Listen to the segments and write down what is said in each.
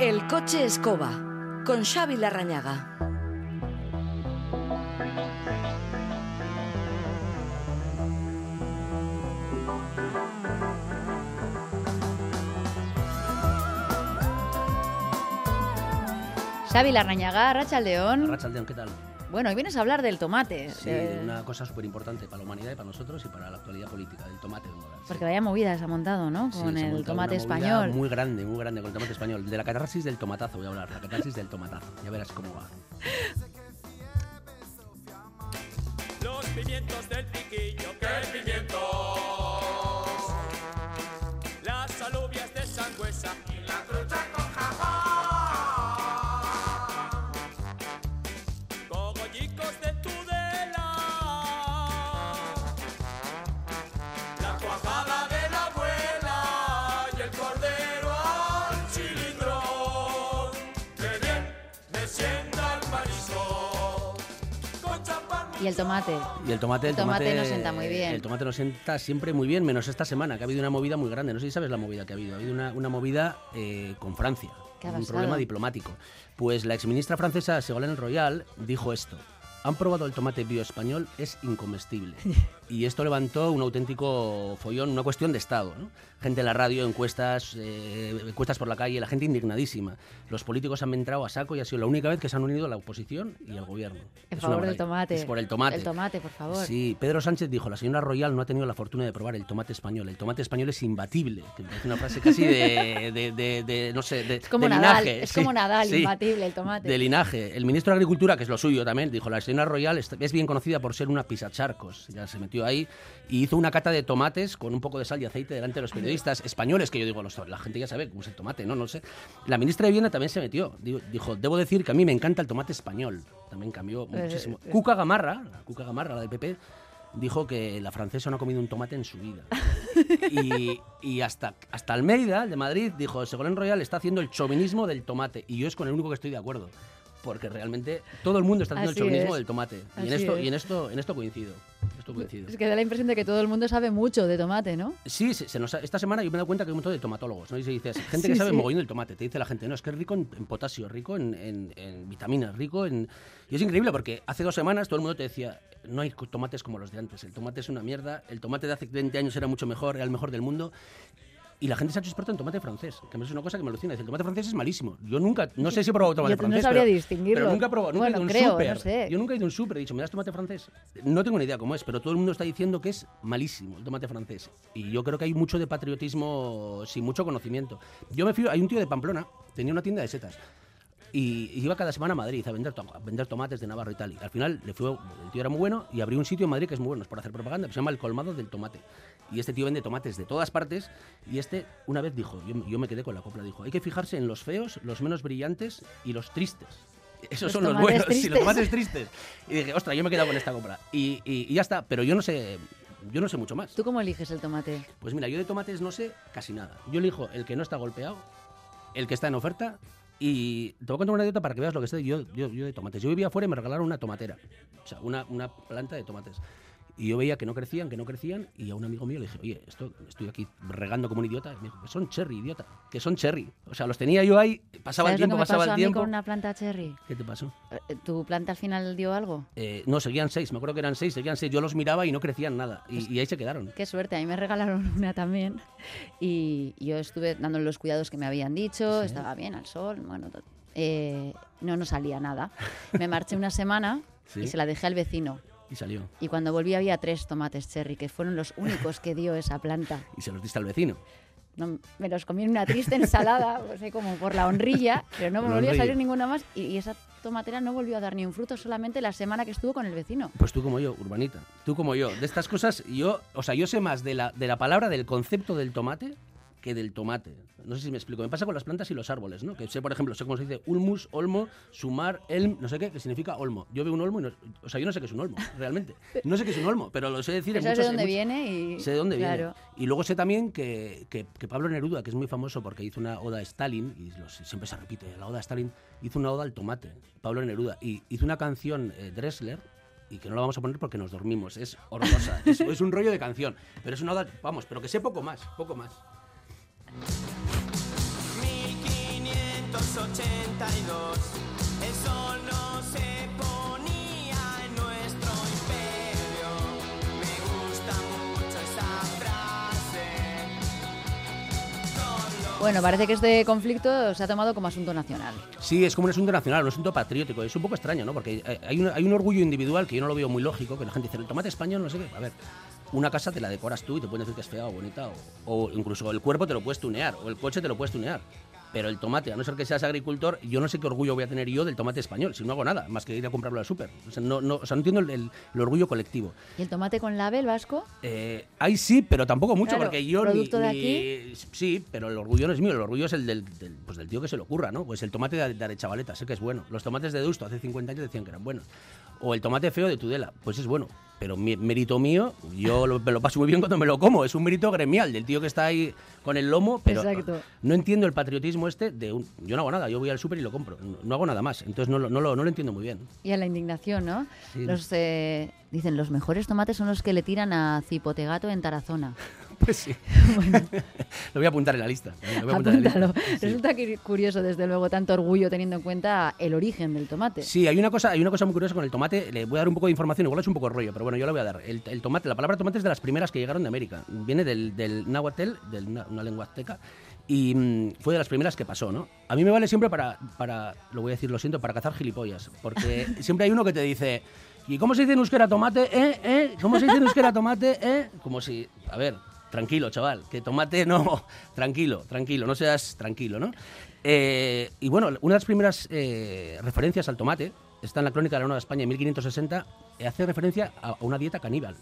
El coche escoba con Xavi Larrañaga. Xavi Larrañaga, Rachaldeón. Rachaldeón, ¿qué tal? Bueno, hoy vienes a hablar del tomate. Sí, Eh, una cosa súper importante para la humanidad y para nosotros y para la actualidad política, el tomate de moda. Porque vaya movida se ha montado, ¿no? Con el tomate español. Muy grande, muy grande con el tomate español. De la catarsis del tomatazo voy a hablar, la catarsis del tomatazo. Ya verás cómo va. Los pimientos del piquillo, Y el tomate. Y el tomate, El tomate nos sienta muy bien. El tomate nos sienta siempre muy bien, menos esta semana, que ha habido una movida muy grande. No sé si sabes la movida que ha habido. Ha habido una, una movida eh, con Francia. ¿Qué ha un problema diplomático. Pues la exministra francesa Ségolène Royal dijo esto. Han probado el tomate bioespañol, es incomestible. Y esto levantó un auténtico follón, una cuestión de Estado. ¿no? Gente en la radio, encuestas, eh, encuestas por la calle, la gente indignadísima. Los políticos han entrado a saco y ha sido la única vez que se han unido la oposición y el gobierno. En Es favor del tomate. Es por el tomate. El tomate, por favor. Sí, Pedro Sánchez dijo, la señora Royal no ha tenido la fortuna de probar el tomate español. El tomate español es imbatible. Que me parece una frase casi de, de- de- de, no sé, de, Es como de Nadal, linaje. es Sí, como Nadal, sí, imbatible el tomate. De linaje. El ministro de Agricultura, que es lo suyo también, dijo, la señora Royal es bien conocida por ser una pisacharcos. Ya se metió ahí y hizo una cata de tomates con un poco de sal y aceite delante de los periodistas españoles, que yo digo, los- la gente ya sabe cómo es el tomate, ¿no? No sé. La ministra de Viena también se metió. Dijo, debo decir que a mí me encanta el tomate español. También cambió Eh, muchísimo. eh. Cuca Gamarra, la Cuca Gamarra, la del PP, dijo que la francesa no ha comido un tomate en su vida. Y, y hasta, hasta Almeida, el de Madrid, dijo, Segolén Royal está haciendo el chauvinismo del tomate. Y yo es con el único que estoy de acuerdo. Porque realmente todo el mundo está haciendo Así el chauvinismo es. del tomate. Y en, esto, es. y en esto, en esto coincido. Esto coincido. Es que da la impresión de que todo el mundo sabe mucho de tomate, ¿no? Sí, se, se nos esta semana yo me he dado cuenta que hay un montón de tomatólogos, ¿no? Y se dice, gente que Sí, sabe sí. mogollón del tomate. Te dice la gente, no, es que es rico en, en potasio, rico en, en- en vitaminas, rico en... Y es increíble porque hace dos semanas todo el mundo te decía, no hay tomates como los de antes, el tomate es una mierda, el tomate de hace 20 años era mucho mejor, era el mejor del mundo. Y la gente se ha hecho experta en tomate francés, que me es una cosa que me alucina. El tomate francés es malísimo. Yo nunca, no sé si he probado tomate Yo no francés. sabría pero, distinguirlo. Pero nunca he probado, nunca Bueno, he ido a un creo, súper. no sé. Yo nunca he ido a un súper, he dicho, ¿me das tomate francés? No tengo ni idea cómo es, pero todo el mundo está diciendo que es malísimo el tomate francés. Y yo creo que hay mucho de patriotismo sin mucho conocimiento. Yo me fío, hay un tío de Pamplona, tenía una tienda de setas. Y y iba cada semana a Madrid a vender, to- a vender tomates de Navarro y tal. Y al final le fue, el tío era muy bueno y abrió un sitio en Madrid que es muy bueno, es por hacer propaganda, que se llama El Colmado del Tomate. Y este tío vende tomates de todas partes. Y este una vez dijo, yo, yo me quedé con la copla, dijo, hay que fijarse en los feos, los menos brillantes y los tristes. Esos Los son los buenos, tristes. los tomates tristes. Y dije, ostras, yo me he quedado con esta copla. Y, y- y ya está, pero yo no sé, yo no sé mucho más. ¿Tú cómo eliges el tomate? Pues mira, yo de tomates no sé casi nada. Yo elijo el que no está golpeado, el que está en oferta. Y te voy a contar una anécdota para que veas lo que sé yo, yo, yo de tomates. Yo vivía afuera y me regalaron una tomatera. O sea, una, una planta de tomates. Y yo veía que no crecían, que no crecían. Y a un amigo mío le dije, oye, esto estoy aquí regando como un idiota. Y me dijo, que son cherry, idiota. Que son cherry. O sea, los tenía yo ahí, pasaba el ¿Sabes lo tiempo, pasaba el tiempo. con una planta cherry? ¿Qué te pasó? Eh, ¿Tu planta al final dio algo? Eh, no, seguían seis. Me acuerdo que eran seis, seguían seis. Yo los miraba y no crecían nada. Y, y ahí se quedaron. Qué suerte, a mí me regalaron una también y yo estuve dándole los cuidados que me habían dicho, Sí. estaba bien al sol, bueno, eh, no, no salía nada. Me marché una semana Sí. y se la dejé al vecino. Y salió. Y cuando volví había tres tomates cherry, que fueron los únicos que dio esa planta. Y se los diste al vecino. No, me los comí en una triste ensalada, no sé, como por la honrilla, pero no me volvió a salir ninguna más y, y esa tomatera no volvió a dar ni un fruto solamente la semana que estuvo con el vecino. Pues tú como yo, urbanita. Tú como yo. De estas cosas, yo, o sea, yo sé más de la, de la palabra, del concepto del tomate, que del tomate. No sé si me explico. Me pasa con las plantas y los árboles, ¿no? Que sé, por ejemplo, sé cómo se dice ulmus, olmo, sumar, elm, no sé qué, que significa olmo. Yo veo un olmo y no, o sea, yo no sé qué es un olmo, realmente. No sé qué es un olmo, pero lo sé decir Pero en ¿Sabes de en dónde viene? Y, Sé de dónde claro. viene. Y luego sé también que, que- que Pablo Neruda, que es muy famoso porque hizo una oda a Stalin, y los- siempre se repite, la oda a Stalin, hizo una oda al tomate, Pablo Neruda, y hizo una canción eh, Dressler, y que no la vamos a poner porque nos dormimos, es horrorosa, es, es un rollo de canción, pero es una oda, vamos, pero que sé poco más, poco más. 1500 1982. El sol no se ponía en nuestro imperio. Me gusta mucho esa frase. Bueno, parece que este conflicto se ha tomado como asunto nacional. Sí, es como un asunto nacional, un asunto patriótico. Es un poco extraño, ¿no? Porque eh, hay un, hay un orgullo individual que yo no lo veo muy lógico, que la gente dice, el tomate español, no sé qué. A ver, una casa te la decoras tú y te pueden decir que es fea o bonita, o, o incluso el cuerpo te lo puedes tunear, o el coche te lo puedes tunear. Pero el tomate, a no ser que seas agricultor, yo no sé qué orgullo voy a tener yo del tomate español, si no hago nada, más que ir a comprarlo al súper. O sea, no, no, o sea, no entiendo el, el- el orgullo colectivo. ¿Y el tomate con label vasco? Eh, ahí sí, pero tampoco mucho, Claro, porque yo ni- ¿producto de ni- Sí, pero el orgullo no es mío, el orgullo es el del, del- pues del tío que se le ocurra, ¿no? Pues el tomate de, de Arechavaleta, sé que es bueno. Los tomates de Deusto hace 50 años decían que eran buenos. O el tomate feo de Tudela, pues es bueno. Pero mi- mérito mío, yo lo, me lo paso muy bien cuando me lo como. Es un mérito gremial del tío que está ahí con el lomo, pero Exacto. no entiendo el patriotismo este de un... Yo no hago nada, yo voy al súper y lo compro. No, no hago nada más, entonces no, lo- no, lo, no lo entiendo muy bien. Y a la indignación, ¿no? Sí. Los, eh, dicen, los mejores tomates son los que le tiran a Cipotegato en Tarazona. Pues sí. lo voy a apuntar en la lista. lo voy a apuntar en la lista. Apúntalo. Sí. Resulta que curioso, desde luego, tanto orgullo teniendo en cuenta el origen del tomate. Sí, hay una cosa, hay una cosa muy curiosa con el tomate. Le voy a dar un poco de información, igual es un poco rollo, pero bueno, yo le voy a dar. El, el tomate, la palabra tomate es de las primeras que llegaron de América. Viene del, del náhuatl, de una, una lengua azteca, y mm, fue de las primeras que pasó, ¿no? A mí me vale siempre para, para, lo voy a decir, lo siento, para cazar gilipollas, porque siempre hay uno que te dice. ¿Y cómo se dice en euskera tomate? ¿Eh? ¿Eh? ¿Cómo se dice en euskera tomate? ¿Eh? Como si, a ver, tranquilo, chaval, que tomate no, tranquilo, tranquilo, no seas tranquilo, ¿no? Eh, y bueno, una de las primeras eh, referencias al tomate está en la Crónica de la Nueva España en 1560, eh, hace referencia a una dieta caníbal.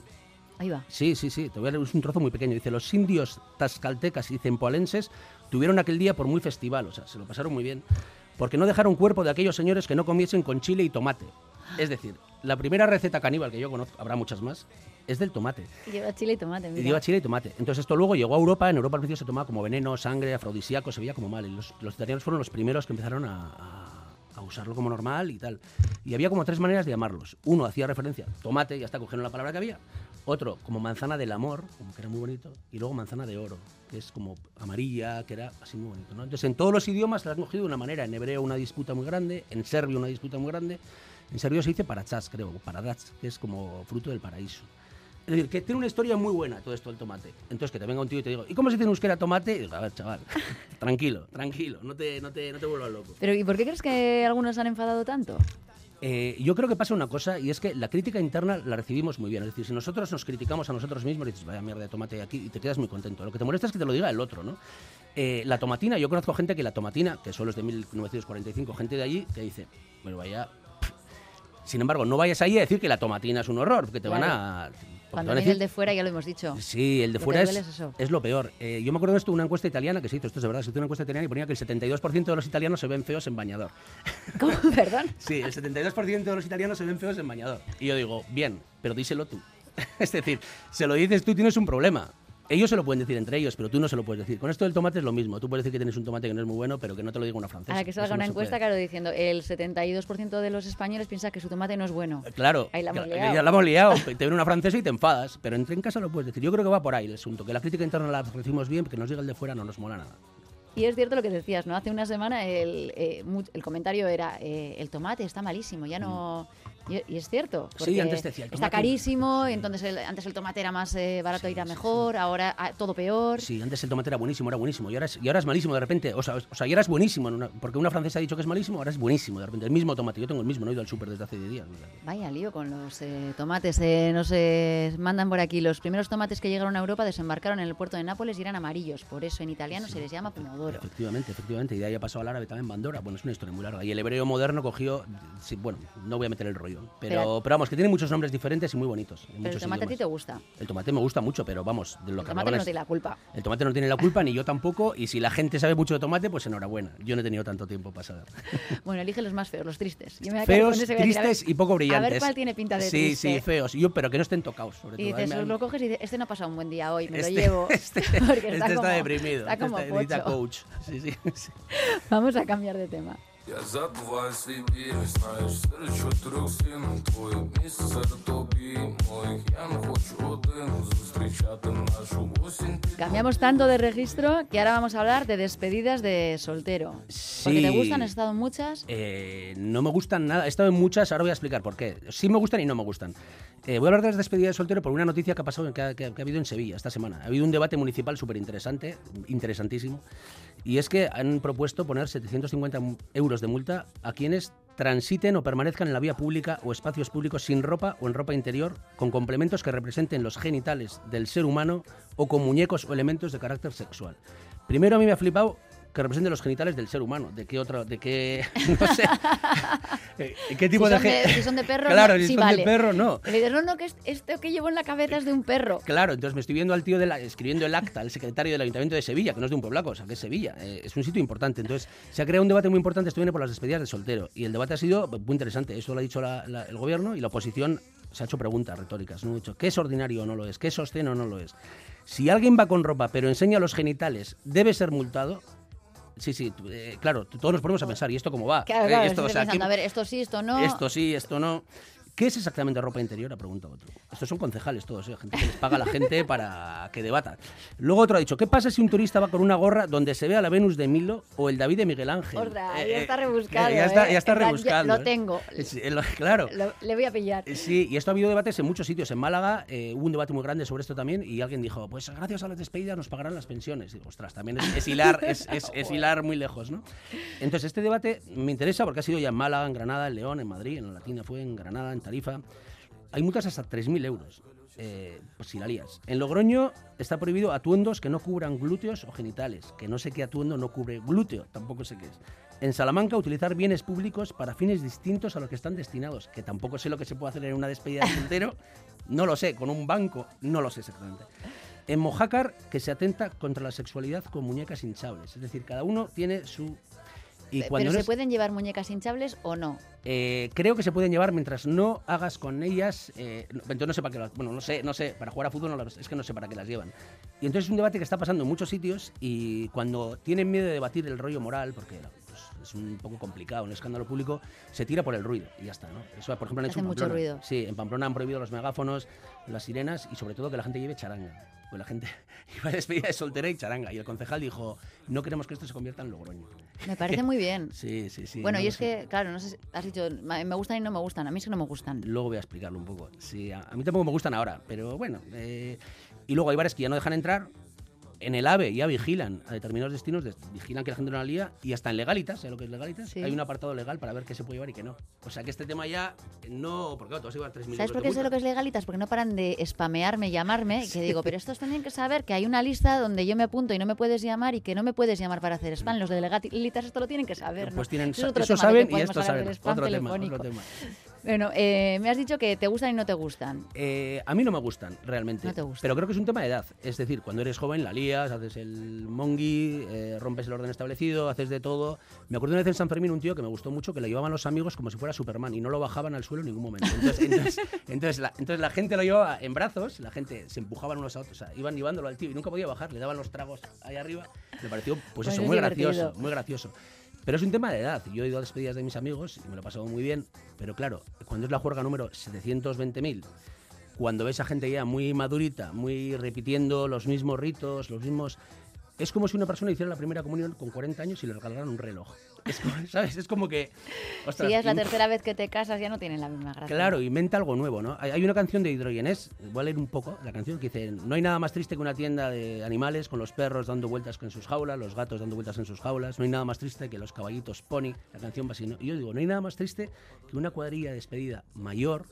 Ahí va. Sí, sí, sí, te voy a leer un trozo muy pequeño. Dice, los indios tascaltecas y cempoalenses tuvieron aquel día por muy festival, o sea, se lo pasaron muy bien, porque no dejaron cuerpo de aquellos señores que no comiesen con chile y tomate. Es decir, la primera receta caníbal que yo conozco, habrá muchas más, es del tomate. Lleva chile y tomate. Mira. lleva chile y tomate. Entonces esto luego llegó a Europa, en Europa al principio se tomaba como veneno, sangre, afrodisíaco, se veía como mal. Y los, los italianos fueron los primeros que empezaron a, a- a usarlo como normal y tal. Y había como tres maneras de llamarlos. Uno hacía referencia, tomate, ya está, cogieron la palabra que había. Otro, como manzana del amor, como que era muy bonito. Y luego manzana de oro, que es como amarilla, que era así muy bonito. ¿no? Entonces en todos los idiomas la han cogido de una manera. En hebreo una disputa muy grande, en serbio una disputa muy grande. En serbio se dice parachas, creo, paradats, que es como fruto del paraíso. Es decir, que tiene una historia muy buena todo esto del tomate. Entonces, que te venga un tío y te digo, ¿y cómo se en euskera tomate? Y digo, a ver, chaval, tranquilo, tranquilo, no te, no, te, no te vuelvas loco. Pero ¿y por qué crees que algunos han enfadado tanto? Eh, yo creo que pasa una cosa y es que la crítica interna la recibimos muy bien. Es decir, si nosotros nos criticamos a nosotros mismos y dices, vaya mierda de tomate aquí y te quedas muy contento. Lo que te molesta es que te lo diga el otro, ¿no? Eh, la tomatina, yo conozco gente que la tomatina, que solo es de 1945, gente de allí, que dice, bueno, vaya... Sin embargo, no vayas ahí a decir que la tomatina es un horror, porque te van a... Cuando viene el de fuera ya lo hemos dicho. Sí, el de fuera es, es lo peor. Eh, yo me acuerdo de esto, una encuesta italiana que se hizo, esto es de verdad, se hizo una encuesta italiana y ponía que el 72% de los italianos se ven feos en bañador. ¿Cómo? Perdón. Sí, el 72% de los italianos se ven feos en bañador. Y yo digo, bien, pero díselo tú. es decir, se lo dices tú, tienes un problema. Ellos se lo pueden decir entre ellos, pero tú no se lo puedes decir. Con esto del tomate es lo mismo. Tú puedes decir que tienes un tomate que no es muy bueno, pero que no te lo diga una francesa. A la que salga Eso una encuesta, claro, diciendo el 72% de los españoles piensa que su tomate no es bueno. Claro, Ahí la hemos liado. ya la hemos liado. Te viene una francesa y te enfadas, pero entre en casa lo puedes decir. Yo creo que va por ahí el asunto, que la crítica interna la recibimos bien, que nos diga el de fuera no nos mola nada. Y es cierto lo que decías, ¿no? Hace una semana el, eh, el comentario era eh, el tomate está malísimo, ya no... Y, y es cierto. Sí, antes te decía, el Está tomate- carísimo, y entonces el- antes el tomate era más eh, barato, Sí, irá sí, mejor, ahora ah, todo peor. Sí, antes el tomate era buenísimo, era buenísimo. Y ahora es, y ahora es malísimo de repente. O sea, o sea, y ahora es buenísimo. en una- porque una francesa ha dicho que es malísimo, ahora es buenísimo de repente. El mismo tomate. Yo tengo el mismo, no he ido al súper desde hace 10 días. Vaya lío con los eh, tomates. Eh, nos mandan por aquí. Los primeros tomates que llegaron a Europa desembarcaron en el puerto de Nápoles y eran amarillos. Por eso en italiano se les llama pomodoro. Efectivamente, efectivamente. Y de ahí ha pasado al árabe también Bandora. Bueno, es una historia muy larga. Y el hebreo moderno cogió. sí, bueno, no voy a meter el rollo. Pero, Pero- pero vamos, que tiene muchos nombres diferentes y muy bonitos. Pero el tomate a ti idiomas. te gusta. El tomate me gusta mucho, pero vamos, de lo El que tomate no es- tiene la culpa. El tomate no tiene la culpa, ni yo tampoco. Y si la gente sabe mucho de tomate, pues enhorabuena. Yo no he tenido tanto tiempo para saber. Bueno, elige los más feos, los tristes. Yo me Feos, con ese, a ver- tristes y poco brillantes. A ver cuál tiene pinta de Sí, triste. sí, feos. Yo, pero que no estén tocados, sobre Y todo. A mí dices, lo coges y dices, este no ha pasado un buen día hoy, me este, lo llevo. Este, este está, como- deprimido. Está este como necesita pocho. coach. Sí, sí, sí. Vamos a cambiar de tema. Я забываюсь и верю, знаєш, серед чотирьох стін твоє місце серед тобі моїх. Я не хочу один зустрічати нашу осінь. Cambiamos tanto de registro que ahora vamos a hablar de despedidas de soltero. Porque te Sí. gustan, has estado en muchas. Eh, no me gustan nada. He estado en muchas, ahora voy a explicar por qué. Sí me gustan y no me gustan. Eh, voy a hablar de las despedidas de soltero por una noticia que ha pasado, que ha, que ha- que ha habido en Sevilla esta semana. Ha habido un debate municipal súper interesante, interesantísimo. y es que han propuesto poner 750 euros de multa a quienes transiten o permanezcan en la vía pública o espacios públicos sin ropa o en ropa interior, con complementos que representen los genitales del ser humano o con muñecos o elementos de carácter sexual. Primero a mí me ha flipado que representen los genitales del ser humano. ¿De qué otro? ¿De qué? No sé. Eh, ¿Qué tipo si, de son de, si son de perro, Claro, no, si sí son vale. de perro, no. Le dices, no, no, que es- esto que llevo en la cabeza es de un perro. Claro, entonces me estoy viendo al tío de la, escribiendo el acta, el secretario del Ayuntamiento de Sevilla, que no es de un pueblaco, o sea, que es Sevilla, eh, es un sitio importante. Entonces, se ha creado un debate muy importante, esto viene por las despedidas de soltero, y el debate ha sido muy interesante. Eso lo ha dicho la- la- el gobierno y la oposición se ha hecho preguntas retóricas, ¿no? Ha dicho, ¿qué es ordinario o no lo es? ¿Qué es o no lo es? Si alguien va con ropa pero enseña los genitales, ¿debe ser multado? Sí, sí, eh, claro, todos nos ponemos a pensar, ¿y esto cómo va? Claro, Eh, claro, esto, estoy o sea, pensando, ¿quién- a ver, esto sí, esto no. esto sí, esto no. ¿Qué es exactamente ropa interior? Ha preguntado otro. Estos son concejales todos, ¿eh? gente que les paga a la gente para que debatan. Luego otro ha dicho, ¿qué pasa si un turista va con una gorra donde se vea la Venus de Milo o el David de Miguel Ángel? Ostras, Eh, ya eh, está rebuscado. ya está, ¿eh? ya está En plan, rebuscando. Lo ¿eh? tengo. Sí, eh, lo- claro. Lo- le voy a pillar. Eh, Sí, y esto ha habido debates en muchos sitios. En Málaga eh, hubo un debate muy grande sobre esto también y alguien dijo, pues gracias a las despedidas nos pagarán las pensiones. Digo, ostras, también es, es hilar, es, es- es hilar muy lejos, ¿no? Entonces, este debate me interesa porque ha sido ya en Málaga, en Granada, en León, en Madrid, en la Latina fue, en Granada, en Tarifa. Hay multas hasta 3.000 euros. Eh, pues si la lías. En Logroño está prohibido atuendos que no cubran glúteos o genitales, que no sé qué atuendo no cubre glúteo, tampoco sé qué es. En Salamanca, utilizar bienes públicos para fines distintos a los que están destinados, que tampoco sé lo que se puede hacer en una despedida de soltero, no lo sé, con un banco, no lo sé exactamente. En Mojácar, que se atenta contra la sexualidad con muñecas hinchables, es decir, cada uno tiene su... Y Pe- cuando Pero no se es- pueden llevar muñecas hinchables o no. eh, creo que se pueden llevar mientras no hagas con ellas. eh, no- entonces no sé para qué las. Bueno, no sé, no sé. Para jugar a fútbol no las- es que no sé para qué las llevan. Y entonces es un debate que está pasando en muchos sitios y cuando tienen miedo de debatir el rollo moral, porque pues, es un poco complicado, un escándalo público, se tira por el ruido y ya está, ¿no? Eso, por ejemplo, han hecho Hace mucho ruido. Sí, en Pamplona han prohibido los megáfonos, las sirenas y sobre todo que la gente lleve charanga. Pues la gente iba a despedir de soltera y charanga. Y el concejal dijo: No queremos que esto se convierta en Logroño. Me parece muy bien. Sí, sí, sí. bueno, no y es sé. que, claro, no sé si has dicho, me gustan y no me gustan. A mí es que no me gustan. Luego voy a explicarlo un poco. Sí, a, a mí tampoco me gustan ahora, pero bueno. eh, y luego hay bares que ya no dejan entrar. En el AVE ya vigilan a determinados destinos, des- vigilan que la gente no la lía y hasta en legalitas, ¿sabes lo que es legalitas? Sí. Hay un apartado legal para ver qué se puede llevar y qué no. O sea que este tema ya no, porque claro, a llevar 3.000 ¿Sabes por qué sé lo que es legalitas? Porque no paran de spamearme, llamarme, y que digo, pero estos tienen que saber que hay una lista donde yo me apunto y no me puedes llamar y que no me puedes llamar para hacer spam. Los de legalitas esto lo tienen que saber, ¿no? Pues tienen, es eso saben y esto saben. Otro tema, otro tema. Bueno, eh, me has dicho que te gustan y no te gustan. Eh, a mí no me gustan, realmente. No te gustan. Pero creo que es un tema de edad. Es decir, cuando eres joven la lías, haces el mongi, eh, rompes el orden establecido, haces de todo. Me acuerdo una vez en San Fermín un tío que me gustó mucho que le llevaban los amigos como si fuera Superman y no lo bajaban al suelo en ningún momento. Entonces, entonces, entonces la, entonces la gente lo llevaba en brazos, la gente se empujaban unos a otros, o sea, iban llevándolo al tío y nunca podía bajar, le daban los tragos ahí arriba. Me pareció, pues Bueno, eso, es muy divertido. gracioso, muy gracioso. Pero es un tema de edad. Yo he ido a despedidas de mis amigos y me lo he pasado muy bien. Pero claro, cuando es la juerga número 720.000, cuando ves a gente ya muy madurita, muy repitiendo los mismos ritos, los mismos... Es como si una persona hiciera la primera comunión con 40 años y le regalaran un reloj. Es como, ¿Sabes? Es como que... ostras, si ya es la tercera vez que te casas, ya no tienen la misma gracia. Claro, inventa algo nuevo, ¿no? Hay, una canción de Hidrogenés, voy a leer un poco la canción, que dice, no hay nada más triste que una tienda de animales con los perros dando vueltas en sus jaulas, los gatos dando vueltas en sus jaulas, no hay nada más triste que los caballitos pony, la canción va así, ¿no? Y yo digo, no hay nada más triste que una cuadrilla de despedida mayor,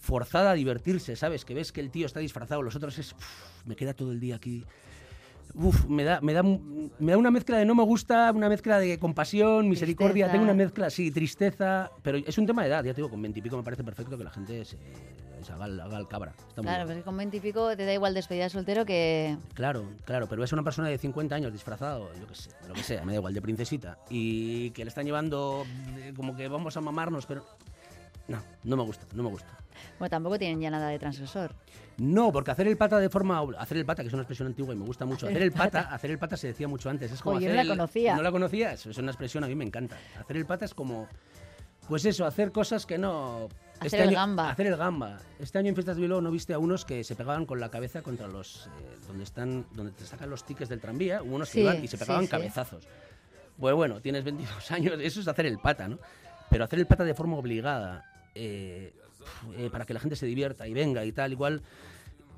forzada a divertirse, ¿sabes? Que ves que el tío está disfrazado, los otros es, "Uf, me queda todo el día aquí. Uf, me da, me, da, me da una mezcla de no me gusta, una mezcla de compasión, misericordia, Tristeza. tengo una mezcla, sí, tristeza, pero es un tema de edad, ya te digo, con veintipico me parece perfecto que la gente se, se haga, el- haga el cabra. Está Claro, que con 20 y pico te da igual despedida de soltero que... Claro, claro, pero es una persona de 50 años disfrazado, yo qué sé, de lo que sea, me da igual, de princesita, y que le están llevando eh, como que vamos a mamarnos, pero No, no me gusta, no me gusta. Bueno, tampoco tienen ya nada de transgresor. No, porque hacer el pata de forma. Hacer el pata, que es una expresión antigua y me gusta mucho. Hacer el pata, hacer el pata se decía mucho antes. Es como yo hacer no la el- conocía. ¿No la conocías? Es una expresión, a mí me encanta. Hacer el pata es como. Pues eso, hacer cosas que no. Hacer el año- gamba. Hacer el gamba. Este año en Fiestas de Bilbao no viste a unos que se pegaban con la cabeza contra los. eh, donde están donde te sacan los tickets del tranvía. Hubo unos que iban y se pegaban sí. cabezazos. Pues bueno, tienes 22 años, eso es hacer el pata, ¿no? Pero hacer el pata de forma obligada, eh, eh, para que la gente se divierta y venga y tal, igual.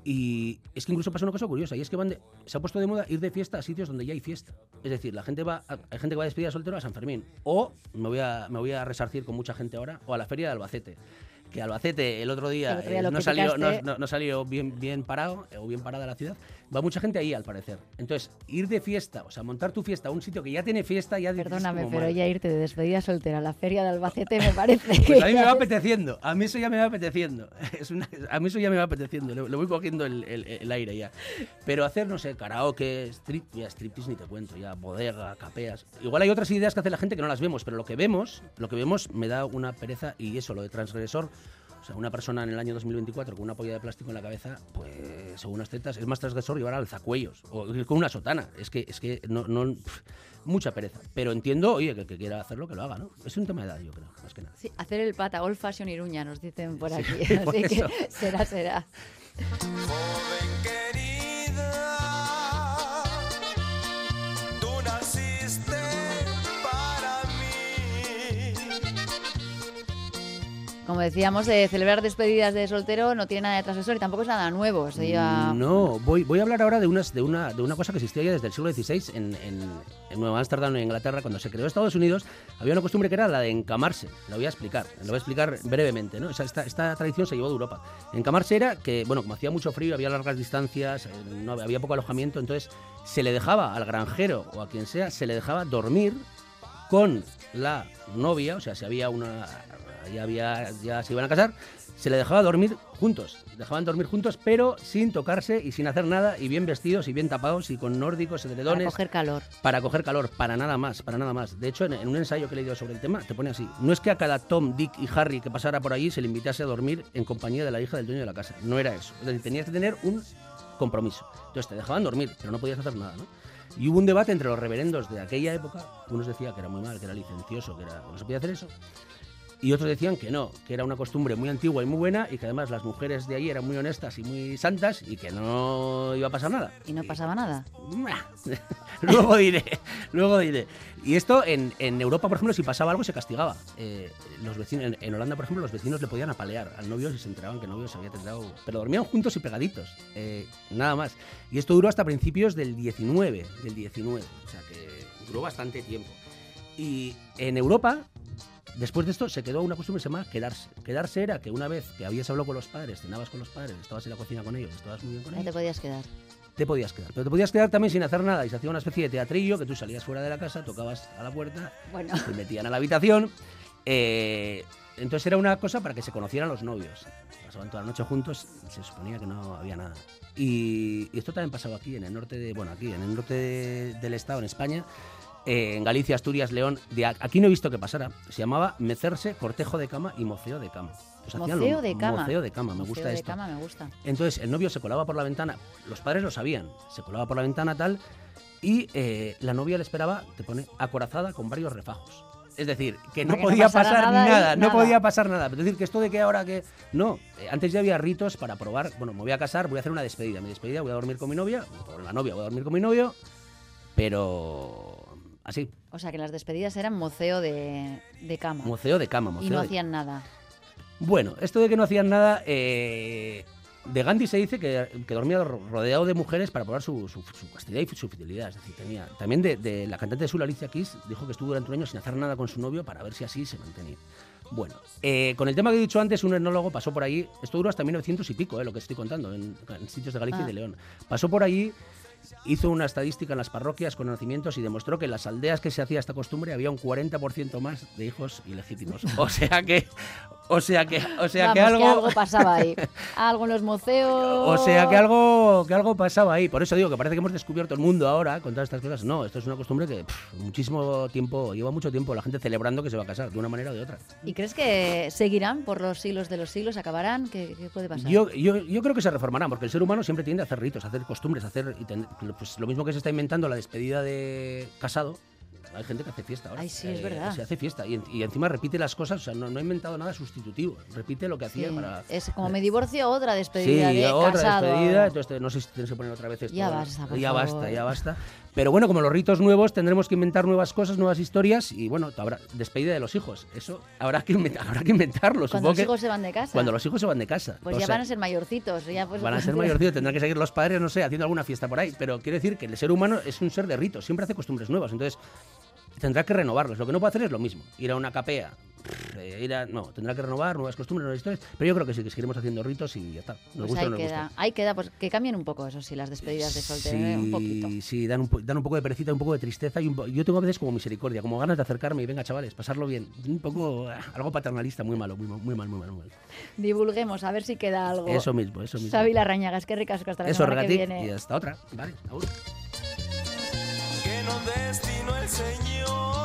Y es que incluso pasa una cosa curiosa, y es que van de- se ha puesto de moda ir de fiesta a sitios donde ya hay fiesta. Es decir, la gente va, hay gente que va a despedir a soltero a San Fermín. O me voy, a, me voy a resarcir con mucha gente ahora, o a la feria de Albacete. Que Albacete el otro día, El otro día eh, no, salió, no, criticaste. no- no salió bien, bien parado o bien parada la ciudad. Va mucha gente ahí, al parecer. Entonces, ir de fiesta, o sea, montar tu fiesta a un sitio que ya tiene fiesta, ya Perdóname, pero mal. ya irte de despedida soltera a la feria de Albacete me parece Pues a mí me va apeteciendo, a mí eso ya me va apeteciendo. Es una- a mí eso ya me va apeteciendo, le, le voy cogiendo el, el- el aire ya. Pero hacer, no sé, karaoke, strip, ya striptease ni te cuento, ya bodega, capeas. Igual hay otras ideas que hace la gente que no las vemos, pero lo que vemos, lo que vemos me da una pereza y eso, lo de transgresor. O sea, una persona en el año 2024 con una polla de plástico en la cabeza, pues según las tetas, es más transgresor llevar alzacuellos o ir con una sotana. Es que, es que no, no mucha pereza. Pero entiendo, oye, que el que quiera hacerlo, que lo haga, ¿no? Es un tema de edad, yo creo, más que nada. Sí, hacer el pata, old fashion Iruña, nos dicen por Sí, aquí. por Así que será, será. Como decíamos, de celebrar despedidas de soltero no tiene nada de transgresor y tampoco es nada nuevo. No, voy, voy a hablar ahora de, unas, de, una, de una cosa que existía ya desde el siglo XVI en, en, en Nueva Ámsterdam, en Inglaterra, cuando se creó Estados Unidos, había una costumbre que era la de encamarse. Lo voy a explicar, lo voy a explicar brevemente. ¿no? Esa- esta, esta tradición se llevó de Europa. Encamarse era que, bueno, como hacía mucho frío, había largas distancias, eh, no, había poco alojamiento, entonces se le dejaba al granjero o a quien sea, se le dejaba dormir con la novia, o sea, si había una ya había ya se iban a casar, se le dejaba dormir juntos, dejaban dormir juntos, pero sin tocarse y sin hacer nada y bien vestidos y bien tapados y con nórdicos, Para edredones coger calor. para coger calor, para nada más, para nada más. De hecho, en, en un ensayo que he leído sobre el tema, te pone así. No es que a cada Tom, Dick y Harry que pasara por allí se le invitase a dormir en compañía de la hija del dueño de la casa. No era eso. Es decir, tenías que tener un compromiso. Entonces te dejaban dormir, pero no podías hacer nada, ¿no? Y hubo un debate entre los reverendos de aquella época. Unos decían que era muy mal, que era licencioso, que era, no se podía hacer eso. Y otros decían que no, que era una costumbre muy antigua y muy buena y que además las mujeres de allí eran muy honestas y muy santas y que no iba a pasar nada. Y no pasaba nada. luego diré, luego diré. Y esto en, en Europa, por ejemplo, si pasaba algo se castigaba. Eh, los vecinos, en, en Holanda, por ejemplo, los vecinos le podían apalear al novio si se enteraban que el novio se había tentado. Pero dormían juntos y pegaditos, eh, nada más. Y esto duró hasta principios del 19, del 19, o sea que duró bastante tiempo. Y en Europa, después de esto, se quedó una costumbre que se llama quedarse. Quedarse era que una vez que habías hablado con los padres, cenabas con los padres, estabas en la cocina con ellos, estabas muy bien con ellos, te podías quedar. te podías quedar. Pero te podías quedar también sin hacer nada y se hacía una especie de teatrillo que tú salías fuera de la casa, tocabas a la puerta, Bueno, te metían a la habitación. eh, entonces era una cosa para que se conocieran los novios. Pasaban toda la noche juntos y se suponía que no había nada. Y, y esto también pasaba aquí, en el norte de, bueno, aquí, en el norte de- del estado, en España, eh, en Galicia, Asturias, León. De aquí no he visto que pasara. Se llamaba mecerse, cortejo de cama y moceo de cama. Pues lo- moceo de cama. Moceo de cama, me Museo gusta de esto. cama me gusta. Entonces el novio se colaba por la ventana, los padres lo sabían, se colaba por la ventana tal, y eh, la novia le esperaba, te pone, acorazada con varios refajos. Es decir, que no podía pasar nada nada, no nada. podía pasar nada. Es decir, que esto de que ahora que... No, eh, antes ya había ritos para probar, bueno, me voy a casar, voy a hacer una despedida. Mi despedida voy a dormir con mi novia, con la novia voy a dormir con mi novio, pero así, O sea que las despedidas eran moceo de, de cama. moceo de cama, y moceo no de hacían nada. Bueno, esto de que no hacían nada, eh, de Gandhi se dice que, que dormía ro- rodeado de mujeres para probar su, su, su castidad y su fidelidad. Es decir, tenía, también de, de la cantante de Soul, Alicia Keys, dijo que estuvo durante un año sin hacer nada con su novio para ver si así se mantenía. Bueno, eh, con el tema que he dicho antes, un etnólogo pasó por allí, esto duró hasta 1900 y pico, eh, lo que estoy contando, en, en sitios de Galicia y Ah. de León. Pasó por allí, hizo una estadística en las parroquias con nacimientos y demostró que en las aldeas que se hacía esta costumbre había un 40% más de hijos ilegítimos. O sea que O sea que, o sea Vamos, que algo, algo pasaba ahí. Algo en los museos. o sea que algo, que algo pasaba ahí. Por eso digo que parece que hemos descubierto el mundo ahora con todas estas cosas. No, esto es una costumbre que pff, muchísimo tiempo, lleva mucho tiempo la gente celebrando que se va a casar de una manera o de otra. ¿Y crees que seguirán por los siglos de los siglos? ¿Acabarán? ¿Qué, qué puede pasar? Yo, yo, yo creo que se reformarán, porque el ser humano siempre tiende a hacer ritos, a hacer costumbres, a hacer y ten- pues, lo mismo que se está inventando la despedida de casado. Hay gente que hace fiesta ahora. Eh, Ay, sí, es verdad. Se hace fiesta y, en- y encima repite las cosas, o sea, no, no ha inventado nada sustitutivo. Repite lo que hacía Sí, para. Es como me divorcio, otra Sí, despedida de otra casado. despedida, entonces no sé si tienes que poner otra vez esto. Ya basta, por Ya favor. basta, ya basta. Pero bueno, como los ritos nuevos, tendremos que inventar nuevas cosas, nuevas historias y bueno, habrá despedida de los hijos. Eso habrá que, inven- habrá que inventarlo. Cuando los que hijos se van de casa. cuando los hijos se van de casa. Pues O ya van a ser mayorcitos. Ya pues, Van a ser mayorcitos, tendrán que seguir los padres, no sé, haciendo alguna fiesta por ahí. Pero quiero decir que el ser humano es un ser de ritos, siempre hace costumbres nuevas. Entonces, tendrá que renovarlos. Lo que no puede hacer es lo mismo. Ir a una capea. eh, Ir a, no, tendrá que renovar nuevas costumbres, nuevas historias. Pero yo creo que sí, que seguiremos haciendo ritos y ya está. Nos Pues gusta ahí no nos queda, gusta. ahí queda, pues que cambien un poco eso sí, las despedidas de soltero, un poquito. Sí, dan un, dan un poco de perecita, un poco de tristeza y un yo tengo a veces como misericordia, como ganas de acercarme y venga chavales, pasarlo bien. Un poco ah, algo paternalista, muy malo, muy, mal, muy mal, muy mal. Muy mal. Divulguemos, a ver si queda algo. Eso mismo, eso mismo. Xavi Larrañaga, es que ricasco hasta la Eso, semana que viene. y hasta otra. Vale, agur. Destinó el Señor.